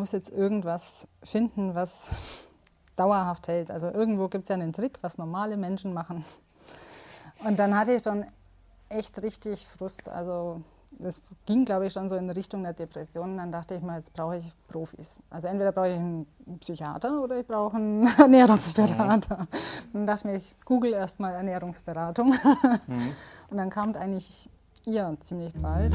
muss jetzt irgendwas finden, was dauerhaft hält. Also irgendwo gibt es ja einen Trick, was normale Menschen machen. Und dann hatte ich dann echt richtig Frust. Also das ging, glaube ich, schon so in Richtung der Depression. Dann dachte ich mal, jetzt brauche ich Profis. Also entweder brauche ich einen Psychiater oder ich brauche einen Ernährungsberater. Mhm. Dann dachte ich mir, ich google erstmal Ernährungsberatung. Mhm. Und dann kam eigentlich ihr ziemlich bald.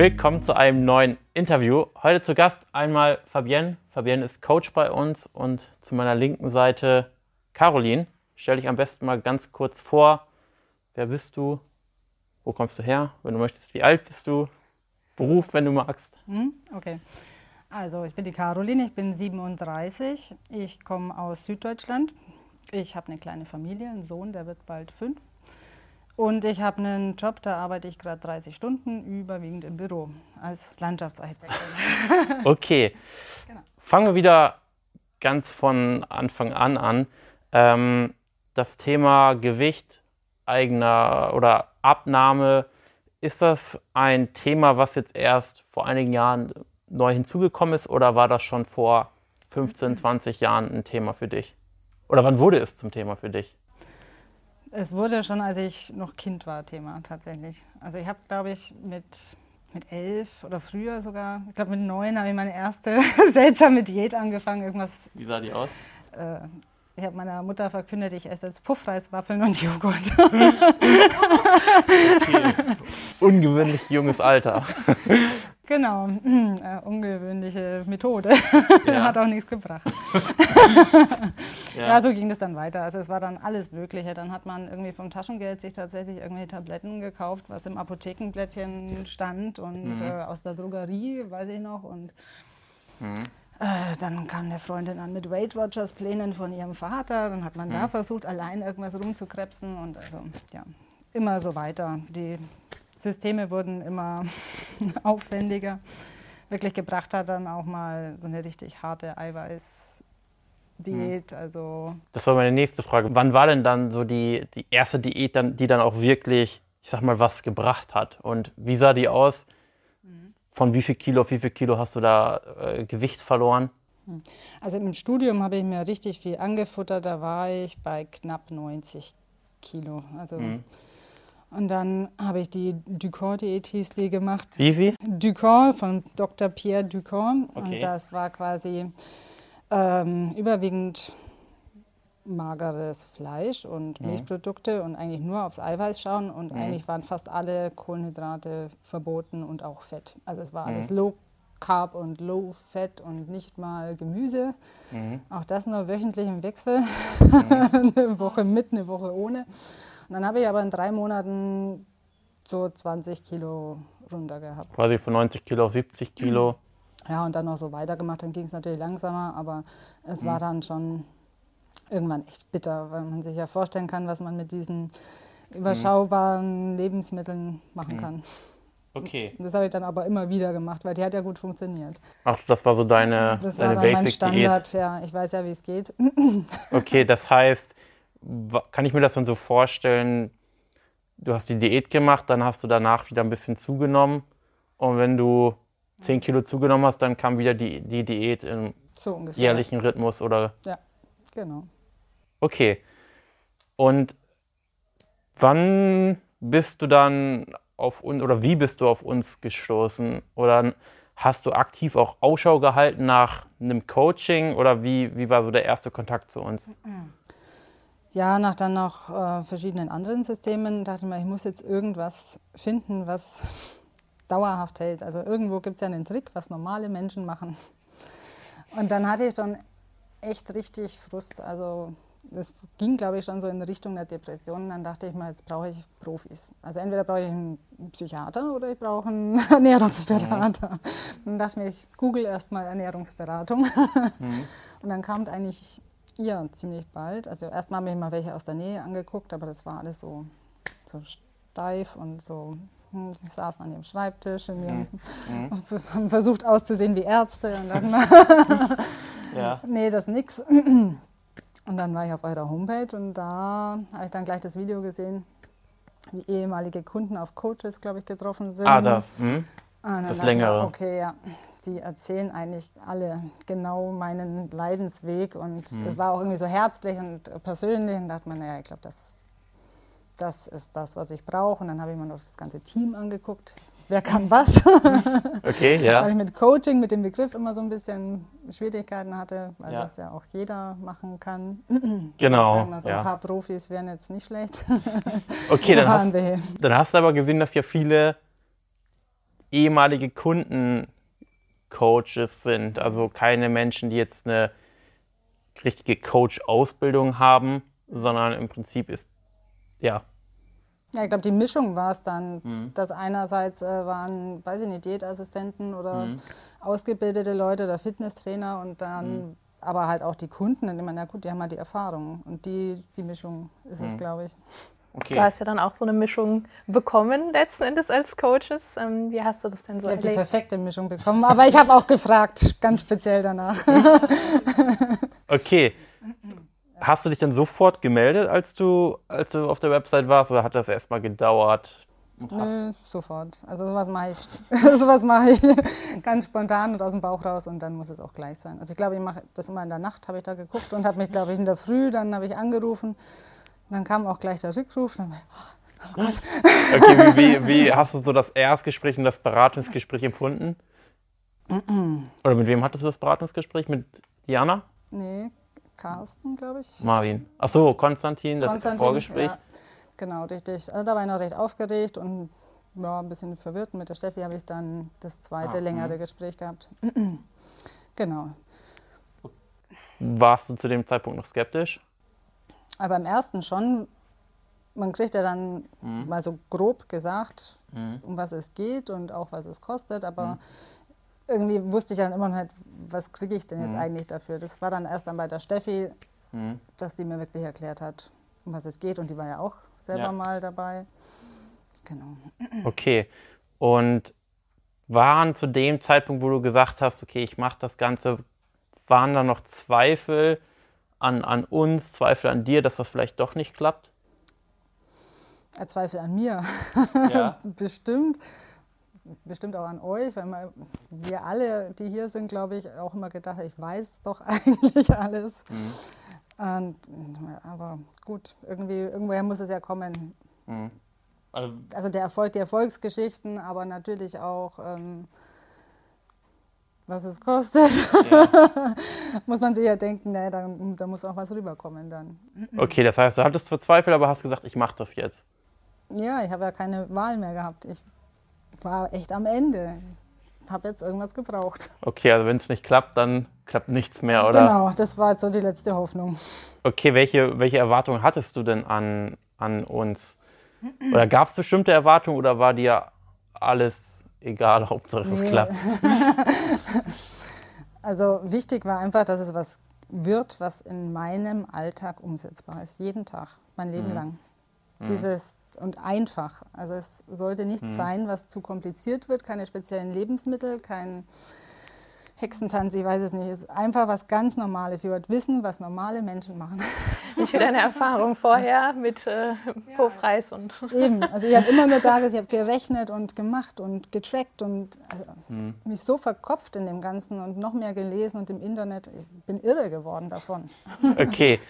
Willkommen zu einem neuen Interview. Heute zu Gast einmal Fabienne. Fabienne ist Coach bei uns und zu meiner linken Seite Caroline. Stell dich am besten mal ganz kurz vor. Wer bist du? Wo kommst du her? Wenn du möchtest, wie alt bist du? Beruf, wenn du magst. Hm, okay. Also, ich bin die Caroline, ich bin 37. Ich komme aus Süddeutschland. Ich habe eine kleine Familie, einen Sohn, der wird bald fünf. Und ich habe einen Job, da arbeite ich gerade 30 Stunden, überwiegend im Büro als Landschaftsarchitektin. okay. Genau. Fangen wir wieder ganz von Anfang an an. Ähm, das Thema Gewicht, eigener oder Abnahme, ist das ein Thema, was jetzt erst vor einigen Jahren neu hinzugekommen ist oder war das schon vor 15, 20 Jahren ein Thema für dich? Oder wann wurde es zum Thema für dich? Es wurde schon, als ich noch Kind war, Thema tatsächlich. Also ich habe, glaube ich, mit, mit elf oder früher sogar, ich glaube mit neun habe ich meine erste seltsame Diät angefangen. Irgendwas. Wie sah die aus? Äh, ich habe meiner Mutter verkündet, ich esse jetzt Puffreiswaffeln und Joghurt. okay. Ungewöhnlich junges Alter. Genau, äh, ungewöhnliche Methode. Ja. Hat auch nichts gebracht. ja. ja. so ging das dann weiter. Also es war dann alles Mögliche. Dann hat man irgendwie vom Taschengeld sich tatsächlich irgendwelche Tabletten gekauft, was im Apothekenblättchen stand und mhm. äh, aus der Drogerie, weiß ich noch. Und mhm. Äh, dann kam eine Freundin an mit Weight Watchers Plänen von ihrem Vater. Dann hat man mhm. da versucht, allein irgendwas rumzukrebsen und also ja, immer so weiter. Die Systeme wurden immer aufwendiger. Wirklich gebracht hat dann auch mal so eine richtig harte Eiweißdiät. Mhm. Also das war meine nächste Frage. Wann war denn dann so die, die erste Diät, dann, die dann auch wirklich, ich sag mal, was gebracht hat? Und wie sah die aus? Von wie viel Kilo auf wie viel Kilo hast du da äh, Gewicht verloren? Mhm. Also im Studium habe ich mir richtig viel angefuttert. Da war ich bei knapp 90 Kilo. Also mhm. Und dann habe ich die Ducor-Diät hieß die gemacht. Wie sie? Ducor von Dr. Pierre Ducor. Okay. Und das war quasi ähm, überwiegend mageres Fleisch und mhm. Milchprodukte und eigentlich nur aufs Eiweiß schauen. Und mhm. eigentlich waren fast alle Kohlenhydrate verboten und auch Fett. Also es war mhm. alles Low Carb und Low Fett und nicht mal Gemüse. Mhm. Auch das nur wöchentlich im Wechsel. Mhm. eine Woche mit, eine Woche ohne. Und dann habe ich aber in drei Monaten so 20 Kilo runter gehabt. Quasi von 90 Kilo auf 70 Kilo. Ja, und dann noch so weitergemacht. Dann ging es natürlich langsamer, aber es mhm. war dann schon irgendwann echt bitter, weil man sich ja vorstellen kann, was man mit diesen überschaubaren Lebensmitteln machen mhm. kann. Okay. Das habe ich dann aber immer wieder gemacht, weil die hat ja gut funktioniert. Ach, das war so deine Das deine war dann mein Standard, Diät. ja. Ich weiß ja, wie es geht. Okay, das heißt, kann ich mir das dann so vorstellen, du hast die Diät gemacht, dann hast du danach wieder ein bisschen zugenommen und wenn du 10 Kilo zugenommen hast, dann kam wieder die, die Diät im so jährlichen Rhythmus oder? Ja, genau. Okay. Und wann bist du dann auf uns oder wie bist du auf uns gestoßen? Oder hast du aktiv auch Ausschau gehalten nach einem Coaching oder wie, wie war so der erste Kontakt zu uns? Ja, nach dann noch äh, verschiedenen anderen Systemen dachte ich mir, ich muss jetzt irgendwas finden, was dauerhaft hält. Also irgendwo gibt es ja einen Trick, was normale Menschen machen. Und dann hatte ich dann echt richtig Frust. Also das ging, glaube ich, schon so in Richtung der Depression. Dann dachte ich mir, jetzt brauche ich Profis. Also entweder brauche ich einen Psychiater oder ich brauche einen Ernährungsberater. Mhm. Dann dachte ich mir, ich google erstmal Ernährungsberatung. Mhm. Und dann kam eigentlich ja, ziemlich bald. Also erstmal habe ich mal welche aus der Nähe angeguckt, aber das war alles so, so steif und so sie saßen an ihrem Schreibtisch und mhm. haben versucht auszusehen wie Ärzte. Und dann ja. nee, das nix. Und dann war ich auf eurer Homepage und da habe ich dann gleich das Video gesehen, wie ehemalige Kunden auf Coaches, glaube ich, getroffen sind. Ah, das. Hm? Ah, das längere. Okay, ja. Die erzählen eigentlich alle genau meinen Leidensweg und hm. es war auch irgendwie so herzlich und persönlich und da dachte man, naja, ich glaube, das, das ist das, was ich brauche. Und dann habe ich mir noch das ganze Team angeguckt. Wer kann was? okay, ja. Weil ich mit Coaching, mit dem Begriff immer so ein bisschen Schwierigkeiten hatte, weil ja. das ja auch jeder machen kann. Genau. So ein ja. paar Profis wären jetzt nicht schlecht. okay, dann hast, dann hast du aber gesehen, dass ja viele ehemalige Kunden Coaches sind, also keine Menschen, die jetzt eine richtige Coach-Ausbildung haben, sondern im Prinzip ist, ja. Ja, ich glaube, die Mischung war es dann, mhm. dass einerseits äh, waren, weiß ich nicht, Diätassistenten oder mhm. ausgebildete Leute oder Fitnesstrainer und dann mhm. aber halt auch die Kunden, ich meine, ja gut, die haben halt die Erfahrung und die, die Mischung ist es, mhm. glaube ich. Okay. Du hast ja dann auch so eine Mischung bekommen, letzten Endes als Coaches. Ähm, wie hast du das denn so ich erlebt? Ich habe die perfekte Mischung bekommen, aber ich habe auch gefragt, ganz speziell danach. okay. Hast du dich dann sofort gemeldet, als du, als du auf der Website warst, oder hat das erstmal gedauert? Nö, sofort. Also sowas mache ich, sowas mache ich ganz spontan und aus dem Bauch raus und dann muss es auch gleich sein. Also ich glaube, ich mache das immer in der Nacht, habe ich da geguckt und habe mich, glaube ich, in der Früh, dann habe ich angerufen und dann kam auch gleich der Rückruf. Dann, oh Gott. Okay, wie, wie, hast du so das Erstgespräch und das Beratungsgespräch empfunden? Oder mit wem hattest du das Beratungsgespräch? Mit Diana? Nee, Carsten, glaube ich. Marvin. Achso, Konstantin, das Konstantin, Vorgespräch. Ja, genau, richtig. Also da war ich noch recht aufgeregt und ja, ein bisschen verwirrt. Mit der Steffi habe ich dann das zweite, ah, längere mh. Gespräch gehabt. genau. Warst du zu dem Zeitpunkt noch skeptisch? Aber im ersten schon, man kriegt ja dann mhm. mal so grob gesagt, mhm. um was es geht und auch was es kostet, aber mhm. Irgendwie wusste ich dann immer noch nicht, was kriege ich denn jetzt mhm. eigentlich dafür. Das war dann erst dann bei der Steffi, mhm. dass die mir wirklich erklärt hat, um was es geht und die war ja auch selber ja. mal dabei. Genau. Okay. Und waren zu dem Zeitpunkt, wo du gesagt hast, okay, ich mache das Ganze, waren da noch Zweifel, an, an uns, Zweifel an dir, dass das vielleicht doch nicht klappt? Zweifel an mir. Ja. Bestimmt. Bestimmt auch an euch, weil wir alle, die hier sind, glaube ich, auch immer gedacht haben, ich weiß doch eigentlich alles. Mhm. Und, aber gut, irgendwie, irgendwoher muss es ja kommen. Mhm. Also, also, der Erfolg, die Erfolgsgeschichten, aber natürlich auch ähm, was es kostet, ja. muss man sich ja denken, nee, da, da, muss auch was rüberkommen dann. Okay, das heißt, du hattest verzweifelt, aber hast gesagt, ich mache das jetzt. Ja, ich habe ja keine Wahl mehr gehabt. Ich war echt am Ende. Ich habe jetzt irgendwas gebraucht. Okay, also wenn es nicht klappt, dann klappt nichts mehr, oder? Genau, das war jetzt so die letzte Hoffnung. Okay, welche, welche Erwartungen hattest du denn an, an uns? Oder gab es bestimmte Erwartungen oder war dir alles egal, Hauptsache es nee. klappt. also wichtig war einfach, dass es was wird, was in meinem Alltag umsetzbar ist. Jeden Tag, mein Leben mhm. lang. Mhm. Dieses und einfach. Also es sollte nichts mhm. sein, was zu kompliziert wird, keine speziellen Lebensmittel, kein Hexentanz, ich weiß es nicht. Es ist einfach was ganz Normales. Ihr wollt wissen, was normale Menschen machen. Nicht für deine Erfahrung vorher mit äh, Po-Freis und. Eben, also ich habe immer nur da ich habe gerechnet und gemacht und getrackt und also, hm. mich so verkopft in dem Ganzen und noch mehr gelesen und im Internet. Ich bin irre geworden davon. Okay,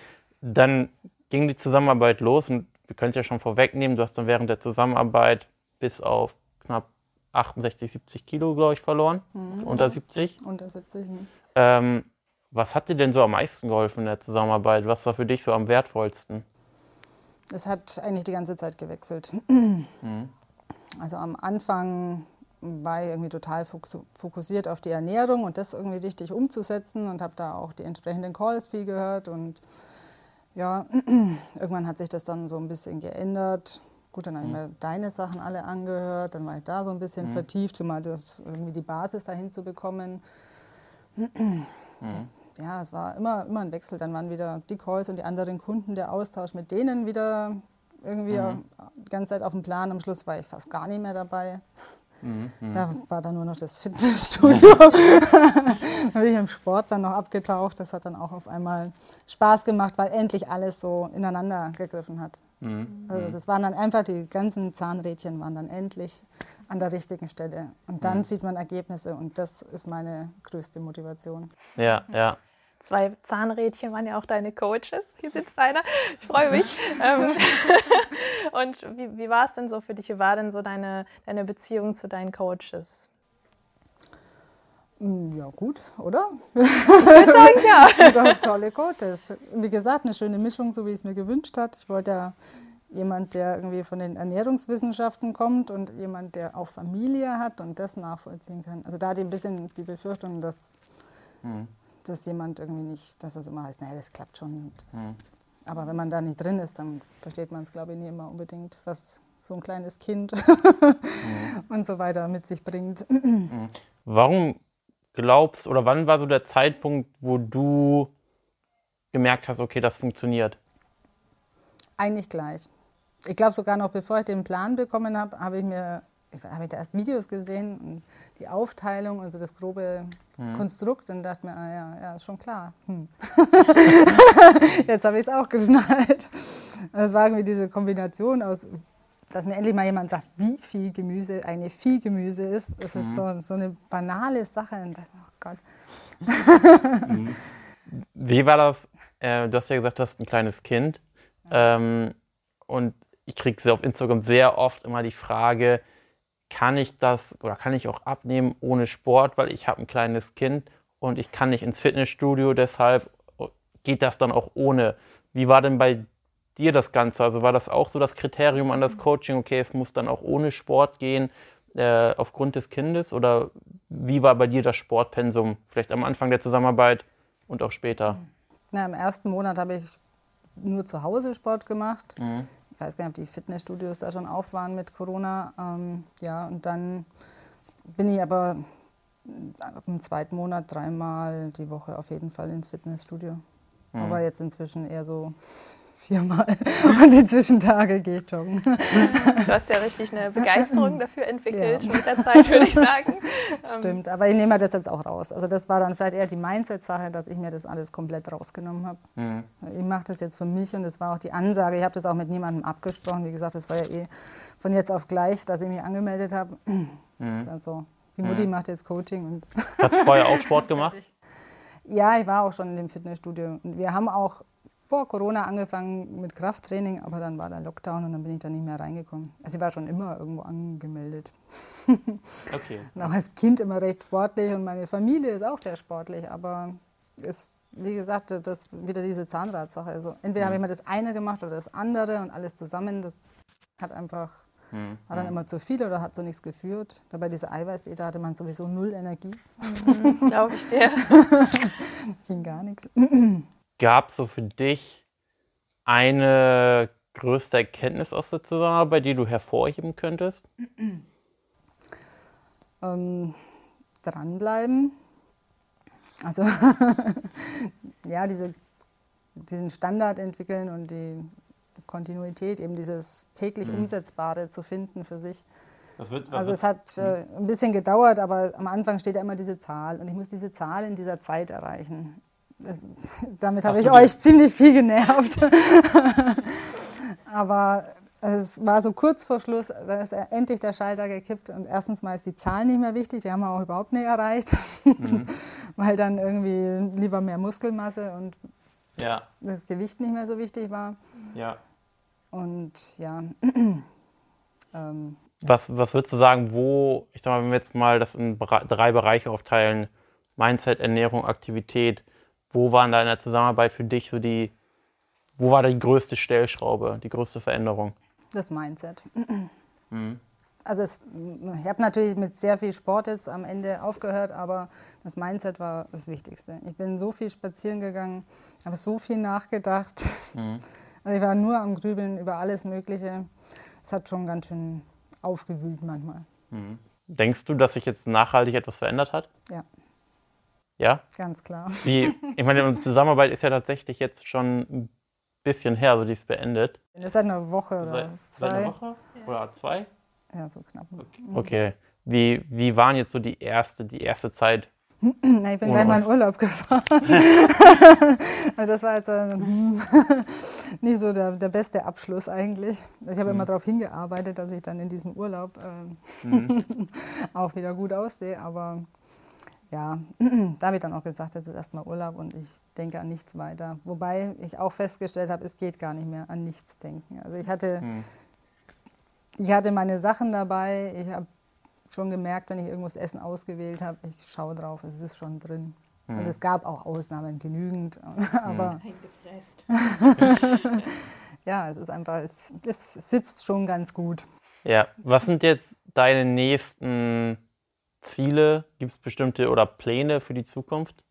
dann ging die Zusammenarbeit los und wir können es ja schon vorwegnehmen, du hast dann während der Zusammenarbeit bis auf knapp 68, 70 Kilo, glaube ich, verloren. Mhm. Unter 70. Unter 70. Mhm. Ähm, was hat dir denn so am meisten geholfen in der Zusammenarbeit? Was war für dich so am wertvollsten? Es hat eigentlich die ganze Zeit gewechselt. Mhm. Also am Anfang war ich irgendwie total fokussiert auf die Ernährung und das irgendwie richtig umzusetzen und habe da auch die entsprechenden Calls viel gehört und ja, irgendwann hat sich das dann so ein bisschen geändert. Gut, dann habe ich mhm. mir deine Sachen alle angehört, dann war ich da so ein bisschen mhm. vertieft, zumal das irgendwie die Basis dahin zu bekommen. Mhm. Ja, es war immer, immer ein Wechsel. Dann waren wieder die Calls und die anderen Kunden, der Austausch mit denen wieder irgendwie mhm. die ganze Zeit auf dem Plan. Am Schluss war ich fast gar nicht mehr dabei. Mhm. Da war dann nur noch das Fitnessstudio. da bin ich im Sport dann noch abgetaucht. Das hat dann auch auf einmal Spaß gemacht, weil endlich alles so ineinander gegriffen hat. Mhm. Also das waren dann einfach, die ganzen Zahnrädchen waren dann endlich an der richtigen Stelle. Und dann mhm. sieht man Ergebnisse und das ist meine größte Motivation. Ja, ja. Zwei Zahnrädchen waren ja auch deine Coaches. Hier sitzt einer. Ich freue mich. Ähm, und wie, wie war es denn so für dich? Wie war denn so deine, deine Beziehung zu deinen Coaches? Mm, ja, gut, oder? Ich würde sagen, ja. tolle Coaches. Wie gesagt, eine schöne Mischung, so wie es mir gewünscht hat. Ich wollte ja jemand, der irgendwie von den Ernährungswissenschaften kommt und jemand, der auch Familie hat und das nachvollziehen kann. Also da hatte ich ein bisschen die Befürchtung, dass, mhm. Dass jemand irgendwie nicht, dass es immer heißt, naja, das klappt schon. Das, mhm. Aber wenn man da nicht drin ist, dann versteht man es, glaube ich, nie immer unbedingt, was so ein kleines Kind mhm. und so weiter mit sich bringt. Mhm. Warum glaubst oder wann war so der Zeitpunkt, wo du gemerkt hast, okay, das funktioniert? Eigentlich gleich ich glaube sogar noch bevor ich den Plan bekommen habe, habe ich mir habe ich da erst Videos gesehen und die Aufteilung und so das grobe mhm. Konstrukt und dachte mir, ah ja, ja, ist schon klar. Hm. Jetzt habe ich es auch geschnallt. Also es war irgendwie diese Kombination aus, dass mir endlich mal jemand sagt, wie viel Gemüse eine Viehgemüse ist. Es mhm. ist so, so eine banale Sache und dachte, oh Gott. Mhm. Wie war das? Äh, du hast ja gesagt, du hast ein kleines Kind. Ähm, und ich kriege auf Instagram sehr oft immer die Frage, kann ich das oder kann ich auch abnehmen ohne Sport, weil ich habe ein kleines Kind und ich kann nicht ins Fitnessstudio, deshalb geht das dann auch ohne. Wie war denn bei dir das Ganze? Also war das auch so das Kriterium an das Coaching, okay, es muss dann auch ohne Sport gehen äh, aufgrund des Kindes oder wie war bei dir das Sportpensum, vielleicht am Anfang der Zusammenarbeit und auch später? Na, Im ersten Monat habe ich nur zu Hause Sport gemacht. Mhm ich weiß gar nicht, ob die Fitnessstudios da schon auf waren mit Corona. Ähm, ja, und dann bin ich aber im zweiten Monat dreimal die Woche auf jeden Fall ins Fitnessstudio. Mhm. Aber jetzt inzwischen eher so viermal und die Zwischentage gehe ich joggen. Du hast ja richtig eine Begeisterung dafür entwickelt ja. mit der Zeit, würde ich sagen. Stimmt, aber ich nehme das jetzt auch raus. Also das war dann vielleicht eher die Mindset-Sache, dass ich mir das alles komplett rausgenommen habe. Mhm. Ich mache das jetzt für mich und das war auch die Ansage. Ich habe das auch mit niemandem abgesprochen. Wie gesagt, das war ja eh von jetzt auf gleich, dass ich mich angemeldet habe. Mhm. Also, die Mutti mhm. macht jetzt Coaching. Und Hast du vorher auch Sport gemacht? Ja, ich war auch schon in dem Fitnessstudio. Und wir haben auch vor Corona angefangen mit Krafttraining, aber dann war der Lockdown und dann bin ich da nicht mehr reingekommen. Also ich war schon immer irgendwo angemeldet. Okay. und auch als Kind immer recht sportlich und meine Familie ist auch sehr sportlich, aber ist, wie gesagt, das wieder diese Zahnradsache. Also entweder mhm. habe ich mal das eine gemacht oder das andere und alles zusammen, das hat einfach mhm. war dann mhm. immer zu viel oder hat so nichts geführt. Dabei diese Eiweiße, da hatte man sowieso null Energie. Mhm, Glaube ich dir. Ging gar nichts gab es so für dich eine größte Erkenntnis aus der Zusammenarbeit, die du hervorheben könntest? Ähm, dranbleiben. Also ja, diese, diesen Standard entwickeln und die Kontinuität, eben dieses täglich mhm. Umsetzbare zu finden für sich. Wird, also es hat äh, ein bisschen gedauert, aber am Anfang steht ja immer diese Zahl und ich muss diese Zahl in dieser Zeit erreichen damit habe ich euch ziemlich viel genervt. Aber es war so kurz vor Schluss, da ist endlich der Schalter gekippt und erstens mal ist die Zahl nicht mehr wichtig, die haben wir auch überhaupt nicht erreicht, mhm. weil dann irgendwie lieber mehr Muskelmasse und ja. das Gewicht nicht mehr so wichtig war. Ja. Und ja. ähm, was, was würdest du sagen, wo, ich sag mal, wenn wir jetzt mal das in drei Bereiche aufteilen, Mindset, Ernährung, Aktivität, wo waren da in der Zusammenarbeit für dich so die, wo war die größte Stellschraube, die größte Veränderung? Das Mindset. Mhm. Also es, ich habe natürlich mit sehr viel Sport jetzt am Ende aufgehört, aber das Mindset war das Wichtigste. Ich bin so viel spazieren gegangen, habe so viel nachgedacht. Mhm. Also ich war nur am Grübeln über alles Mögliche. Es hat schon ganz schön aufgewühlt manchmal. Mhm. Denkst du, dass sich jetzt nachhaltig etwas verändert hat? Ja. Ja? Ganz klar. Die, ich meine, unsere Zusammenarbeit ist ja tatsächlich jetzt schon ein bisschen her, so die ist beendet. Das ist seit einer Woche oder Seit, zwei. seit einer Woche? Oder zwei? Ja, so knapp. Okay. okay. Wie, wie waren jetzt so die erste, die erste Zeit? Na, ich bin gleich mal in Urlaub gefahren. also das war jetzt äh, nie so der, der beste Abschluss eigentlich. Ich habe mhm. immer darauf hingearbeitet, dass ich dann in diesem Urlaub äh, mhm. auch wieder gut aussehe. Aber ja, da habe ich dann auch gesagt, jetzt ist erstmal Urlaub und ich denke an nichts weiter. Wobei ich auch festgestellt habe, es geht gar nicht mehr an nichts denken. Also ich hatte, mhm. ich hatte meine Sachen dabei, ich habe schon gemerkt, wenn ich irgendwas Essen ausgewählt habe, ich schaue drauf, es ist schon drin. Mhm. Und es gab auch Ausnahmen genügend, aber ja, es ist einfach, es, es sitzt schon ganz gut. Ja, was sind jetzt deine nächsten Ziele? Gibt es bestimmte oder Pläne für die Zukunft?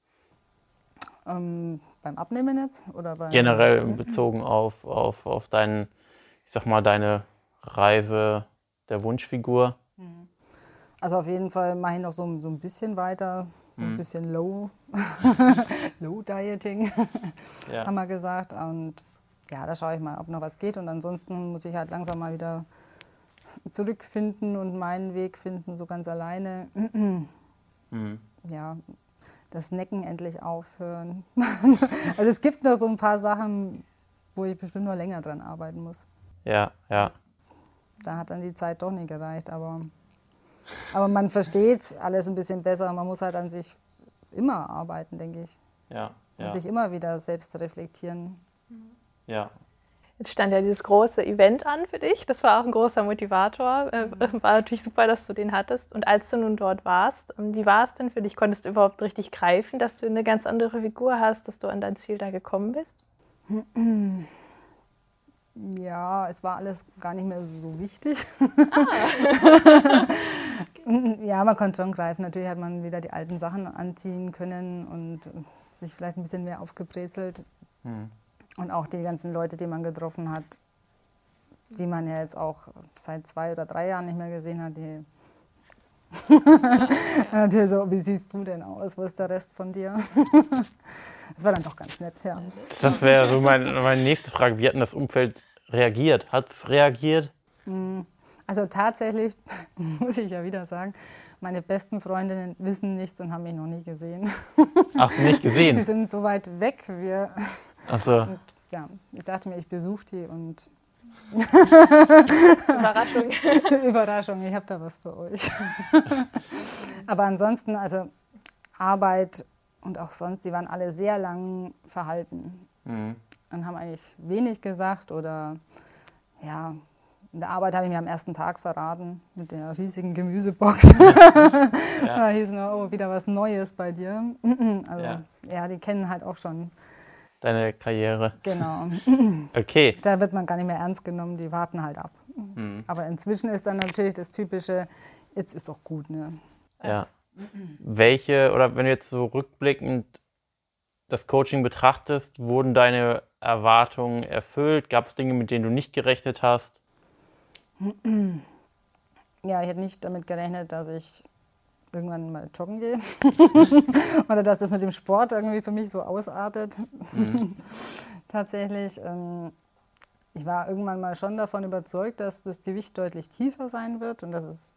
Ähm, beim Abnehmen jetzt? Oder Generell bezogen auf, auf, auf deinen, ich sag mal, deine Reise der Wunschfigur? Mhm. Also auf jeden Fall mache ich noch so, so ein bisschen weiter, so ein mhm. bisschen Low, Low Dieting, ja. haben wir gesagt. Und ja, da schaue ich mal, ob noch was geht. Und ansonsten muss ich halt langsam mal wieder zurückfinden und meinen Weg finden, so ganz alleine. Mhm. Ja, das Necken endlich aufhören. also es gibt noch so ein paar Sachen, wo ich bestimmt noch länger dran arbeiten muss. Ja, ja. Da hat dann die Zeit doch nicht gereicht, aber, aber man versteht alles ein bisschen besser. Man muss halt an sich immer arbeiten, denke ich. Ja, ja. Und sich immer wieder selbst reflektieren. Ja, Jetzt stand ja dieses große Event an für dich. Das war auch ein großer Motivator. Äh, mhm. War natürlich super, dass du den hattest. Und als du nun dort warst, ähm, wie war es denn für dich? Konntest du überhaupt richtig greifen, dass du eine ganz andere Figur hast, dass du an dein Ziel da gekommen bist? Ja, es war alles gar nicht mehr so wichtig. Ah. ja, man konnte schon greifen. Natürlich hat man wieder die alten Sachen anziehen können und sich vielleicht ein bisschen mehr aufgebrezelt. Hm. Und auch die ganzen Leute, die man getroffen hat, die man ja jetzt auch seit zwei oder drei Jahren nicht mehr gesehen hat, die Natürlich so, wie siehst du denn aus? Wo ist der Rest von dir? das war dann doch ganz nett, ja. Das wäre so mein, meine nächste Frage. Wie hat denn das Umfeld reagiert? Hat es reagiert? Mm, also tatsächlich, muss ich ja wieder sagen, meine besten Freundinnen wissen nichts und haben mich noch nie gesehen. Ach, nicht gesehen? Die sind so weit weg. Wir Ach so. Ja, ich dachte mir, ich besuche die und Überraschung. Überraschung, ich habe da was für euch. Aber ansonsten, also Arbeit und auch sonst, die waren alle sehr lang verhalten mhm. und haben eigentlich wenig gesagt oder ja, in der Arbeit habe ich mir am ersten Tag verraten mit der riesigen Gemüsebox. ja. da hieß nur, oh, wieder was Neues bei dir. also ja. ja, die kennen halt auch schon deine Karriere. Genau. Okay. Da wird man gar nicht mehr ernst genommen, die warten halt ab. Mhm. Aber inzwischen ist dann natürlich das typische, jetzt ist auch gut, ne? Ja. Welche, oder wenn du jetzt so rückblickend das Coaching betrachtest, wurden deine Erwartungen erfüllt? Gab es Dinge, mit denen du nicht gerechnet hast? Ja, ich hätte nicht damit gerechnet, dass ich irgendwann mal joggen gehe. Oder dass das mit dem Sport irgendwie für mich so ausartet. Mhm. Tatsächlich. Ähm, ich war irgendwann mal schon davon überzeugt, dass das Gewicht deutlich tiefer sein wird und dass es,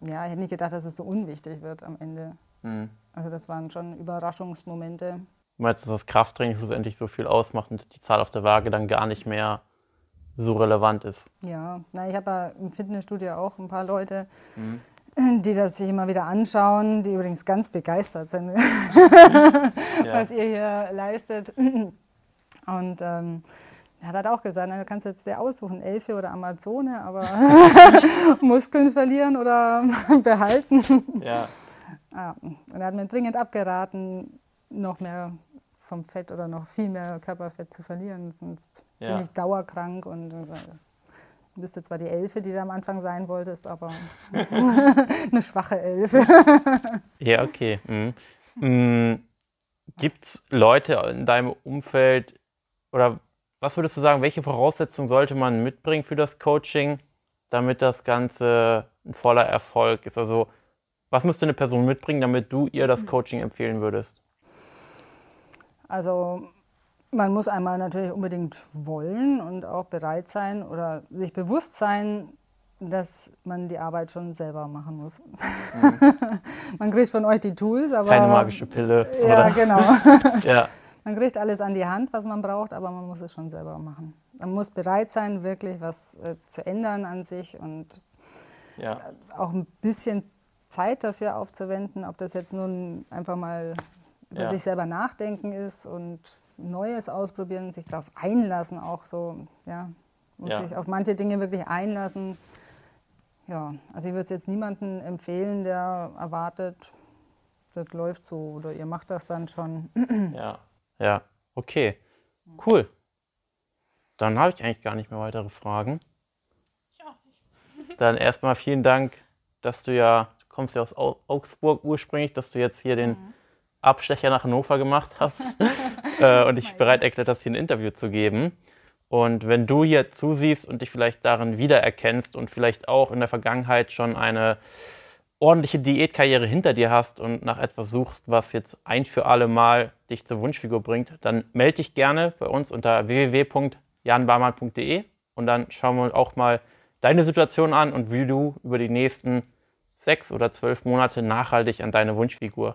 ja, ich hätte nicht gedacht, dass es so unwichtig wird am Ende. Mhm. Also das waren schon Überraschungsmomente. Du meinst, dass das Krafttraining schlussendlich so viel ausmacht und die Zahl auf der Waage dann gar nicht mehr so relevant ist? Ja, na, ich habe ja im Fitnessstudio auch ein paar Leute, mhm die das sich immer wieder anschauen, die übrigens ganz begeistert sind, was ihr hier leistet. Und ähm, er hat auch gesagt, du kannst jetzt sehr aussuchen, Elfe oder Amazone, aber Muskeln verlieren oder behalten. Ja. ja. Und er hat mir dringend abgeraten, noch mehr vom Fett oder noch viel mehr Körperfett zu verlieren, sonst ja. bin ich dauerkrank und das Du bist zwar die Elfe, die du am Anfang sein wolltest, aber eine schwache Elfe. ja, okay. Mhm. Mhm. Gibt es Leute in deinem Umfeld oder was würdest du sagen, welche Voraussetzungen sollte man mitbringen für das Coaching, damit das Ganze ein voller Erfolg ist? Also, was müsste eine Person mitbringen, damit du ihr das Coaching empfehlen würdest? Also, man muss einmal natürlich unbedingt wollen und auch bereit sein oder sich bewusst sein, dass man die Arbeit schon selber machen muss. Mhm. man kriegt von euch die Tools, aber. Keine magische Pille. Ja, oder? genau. ja. Man kriegt alles an die Hand, was man braucht, aber man muss es schon selber machen. Man muss bereit sein, wirklich was äh, zu ändern an sich und ja. auch ein bisschen Zeit dafür aufzuwenden, ob das jetzt nun einfach mal über ja. sich selber nachdenken ist und Neues ausprobieren, sich darauf einlassen, auch so, ja, muss ja. sich auf manche Dinge wirklich einlassen. Ja, also ich würde es jetzt niemandem empfehlen, der erwartet, das läuft so oder ihr macht das dann schon. Ja, ja, okay, cool. Dann habe ich eigentlich gar nicht mehr weitere Fragen. Ich auch nicht. Dann erstmal vielen Dank, dass du ja, du kommst ja aus Augsburg ursprünglich, dass du jetzt hier den mhm. Abstecher nach Hannover gemacht hast äh, und dich bereit erklärt hast, hier ein Interview zu geben. Und wenn du hier zusiehst und dich vielleicht darin wiedererkennst und vielleicht auch in der Vergangenheit schon eine ordentliche Diätkarriere hinter dir hast und nach etwas suchst, was jetzt ein für alle Mal dich zur Wunschfigur bringt, dann melde dich gerne bei uns unter www.janbarmann.de und dann schauen wir uns auch mal deine Situation an und wie du über die nächsten sechs oder zwölf Monate nachhaltig an deine Wunschfigur